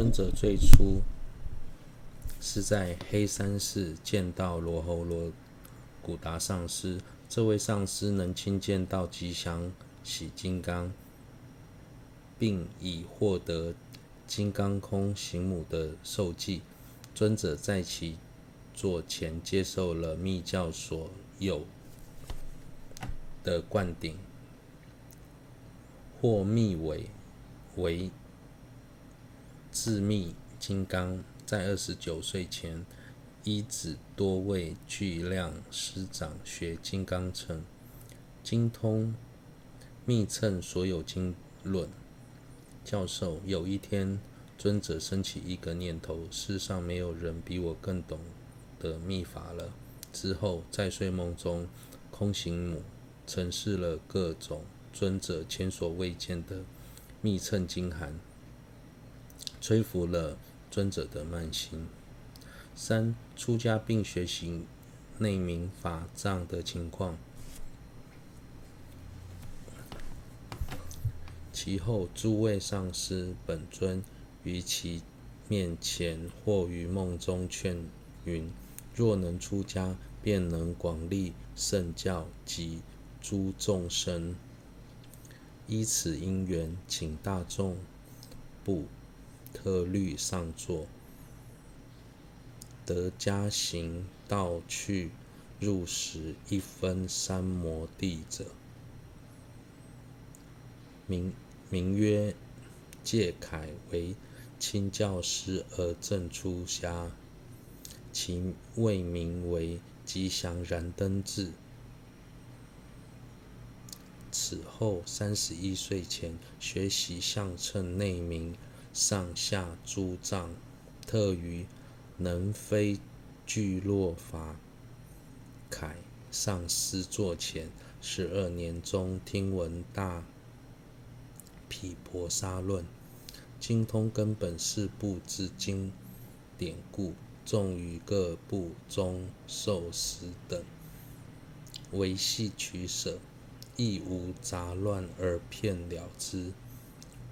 尊者最初是在黑山寺见到罗侯罗古达上师，这位上师能亲见到吉祥喜金刚，并已获得金刚空行母的授记。尊者在其座前接受了密教所有的灌顶，或密为为智密金刚。在二十九岁前，依止多位巨量师长学金刚乘，精通密乘所有经论。教授有一天，尊者升起一个念头：世上没有人比我更懂得密法了。之后，在睡梦中，空行母呈示了各种尊者前所未见的密乘经函，摧伏了。尊者的慢心。三、出家并学习内明法藏的情况。其后，诸位上师本尊于其面前或于梦中劝云：若能出家，便能广利圣教及诸众生。依此因缘，请大众不。特律上座，得加行道去入时一分三摩地者，名名曰戒凯，为亲教师而正出家，其位名为吉祥燃灯智。此后三十一岁前，学习相称内明。上下诸藏，特于能非聚落法凯上师座前十二年中，听闻大毗婆沙论，精通根本四部之经典故，纵于各部中受持等，唯系取舍，亦无杂乱而片了之。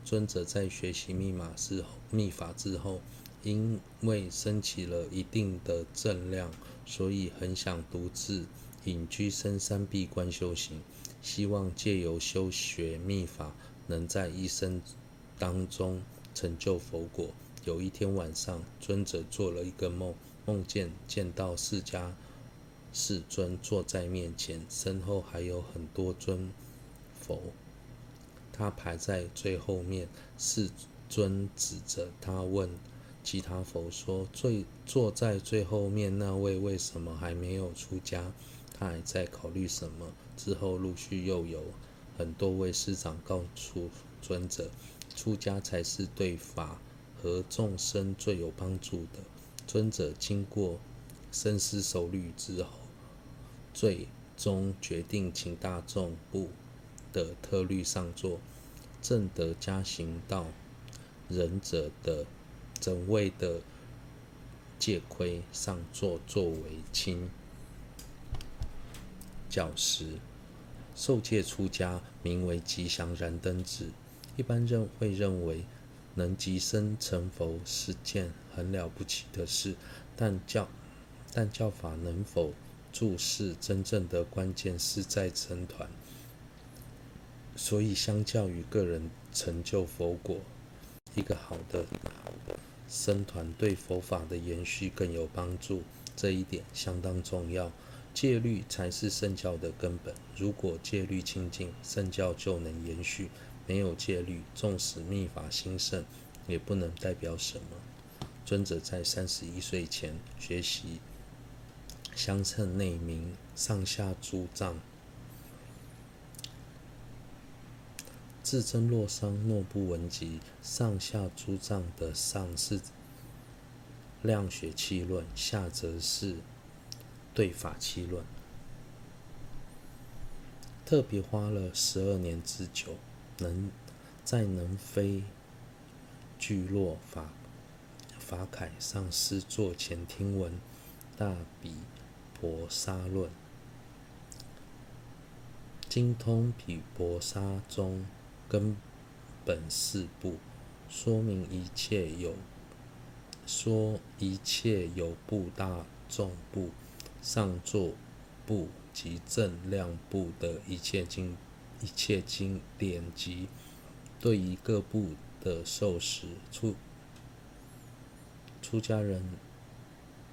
尊者在学习密码之后，密法之后，因为升起了一定的正量，所以很想独自隐居深山闭关修行，希望借由修学密法，能在一生当中成就佛果。有一天晚上，尊者做了一个梦，梦见见到释迦世尊坐在面前，身后还有很多尊佛。他排在最后面，世尊指着他问其他佛说：“最坐在最后面那位为什么还没有出家？他还在考虑什么？”之后陆续又有很多位师长告诉尊者：“出家才是对法和众生最有帮助的。”尊者经过深思熟虑之后，最终决定请大众不。的特律上座，正德加行道忍者的整位的戒亏上座，作为亲教师，受戒出家，名为吉祥燃灯子。一般人会认为能即生成佛是件很了不起的事，但教但教法能否注释，真正的关键是在成团。所以，相较于个人成就佛果，一个好的僧团对佛法的延续更有帮助。这一点相当重要。戒律才是圣教的根本。如果戒律清净，圣教就能延续；没有戒律，纵使密法兴盛，也不能代表什么。尊者在三十一岁前学习相称内明上下诸藏。自真洛桑若不闻及上下诸藏的上是量学气论，下则是对法气论，特别花了十二年之久，能在能非聚落法法凯上师座前听闻大比婆沙论，精通比婆沙中。根本四部说明一切有说一切有部、大众部、上座部及正量部的一切经、一切经典及，对于各部的受持，出出家人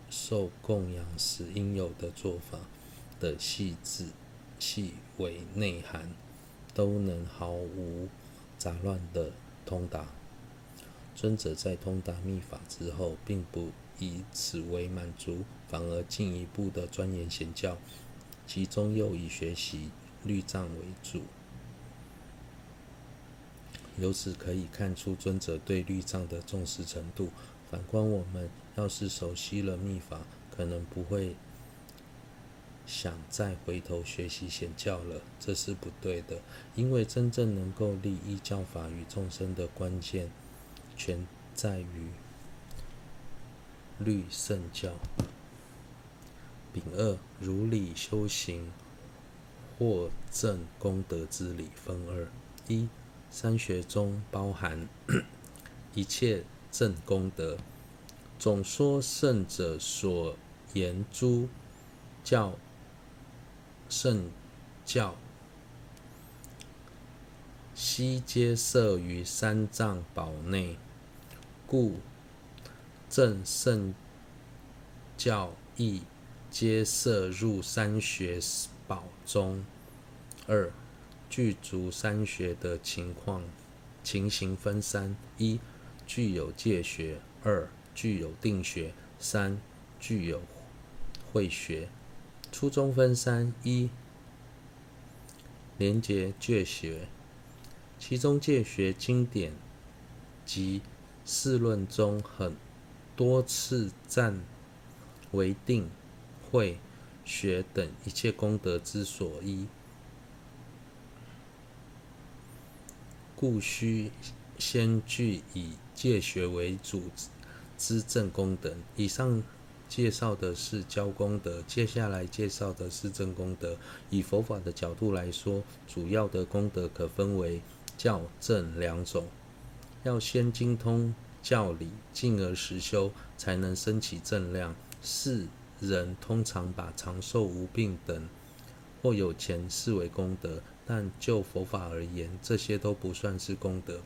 受供养时应有的做法的细致、细微内涵，都能毫无杂乱的通达。尊者在通达密法之后，并不以此为满足，反而进一步的钻研显教，其中又以学习律藏为主。由此可以看出尊者对律藏的重视程度。反观我们，要是熟悉了密法，可能不会想再回头学习显教了，这是不对的。因为真正能够利益教法与众生的关键，全在于律圣教。丙二如理修行获正功德之理分二：一、三学中包含 一切正功德。总说圣者所言诸教圣教，悉皆摄于三藏宝内。故正圣教义皆摄入三学宝中。二、具足三学的情况情形分三：一、具有戒学；二、具有定学；三、具有慧学。初中分三：一、连结戒学，其中戒学经典及释论中很多次赞为定、会、学等一切功德之所依，故须先具以戒学为主之证功德。以上介绍的是教功德，接下来介绍的是正功德。以佛法的角度来说，主要的功德可分为教、正两种。要先精通教理，进而实修，才能升起正量。世人通常把长寿无病等或有钱视为功德，但就佛法而言，这些都不算是功德。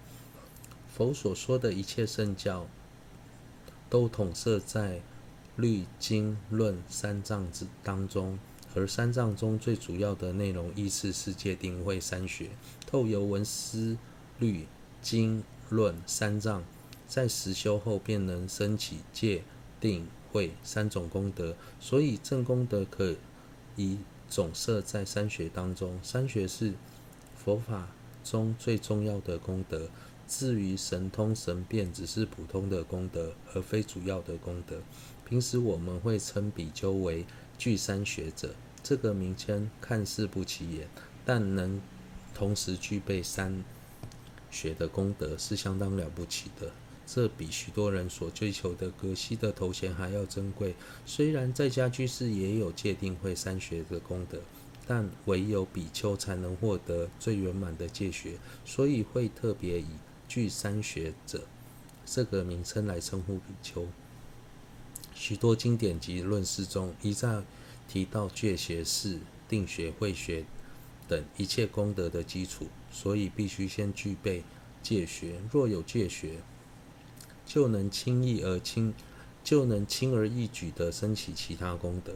佛所说的一切圣教，都统摄在律经论三藏之当中，而三藏中最主要的内容，依次是戒定慧三学，透由闻思律经。论三藏，在实修后便能升起戒、定、慧三种功德，所以正功德可以总摄在三学当中。三学是佛法中最重要的功德，至于神通神变，只是普通的功德，而非主要的功德。平时我们会称比丘为具三学者，这个名称看似不起眼，但能同时具备三。学的功德是相当了不起的，这比许多人所追求的格西的头衔还要珍贵。虽然在家居士也有界定会三学的功德，但唯有比丘才能获得最圆满的戒学，所以会特别以具三学者这个名称来称呼比丘。许多经典及论释中一再提到戒学是定学、慧学等一切功德的基础。所以必须先具备戒学，若有戒学，就能轻易而轻，就能轻而易举地升起其他功德。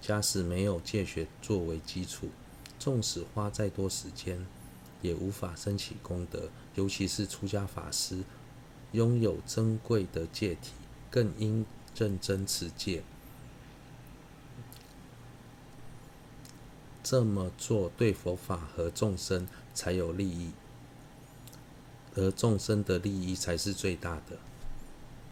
假使没有戒学作为基础，纵使花再多时间，也无法升起功德。尤其是出家法师，拥有珍贵的戒体，更应认真持戒。这么做对佛法和众生才有利益，而众生的利益才是最大的。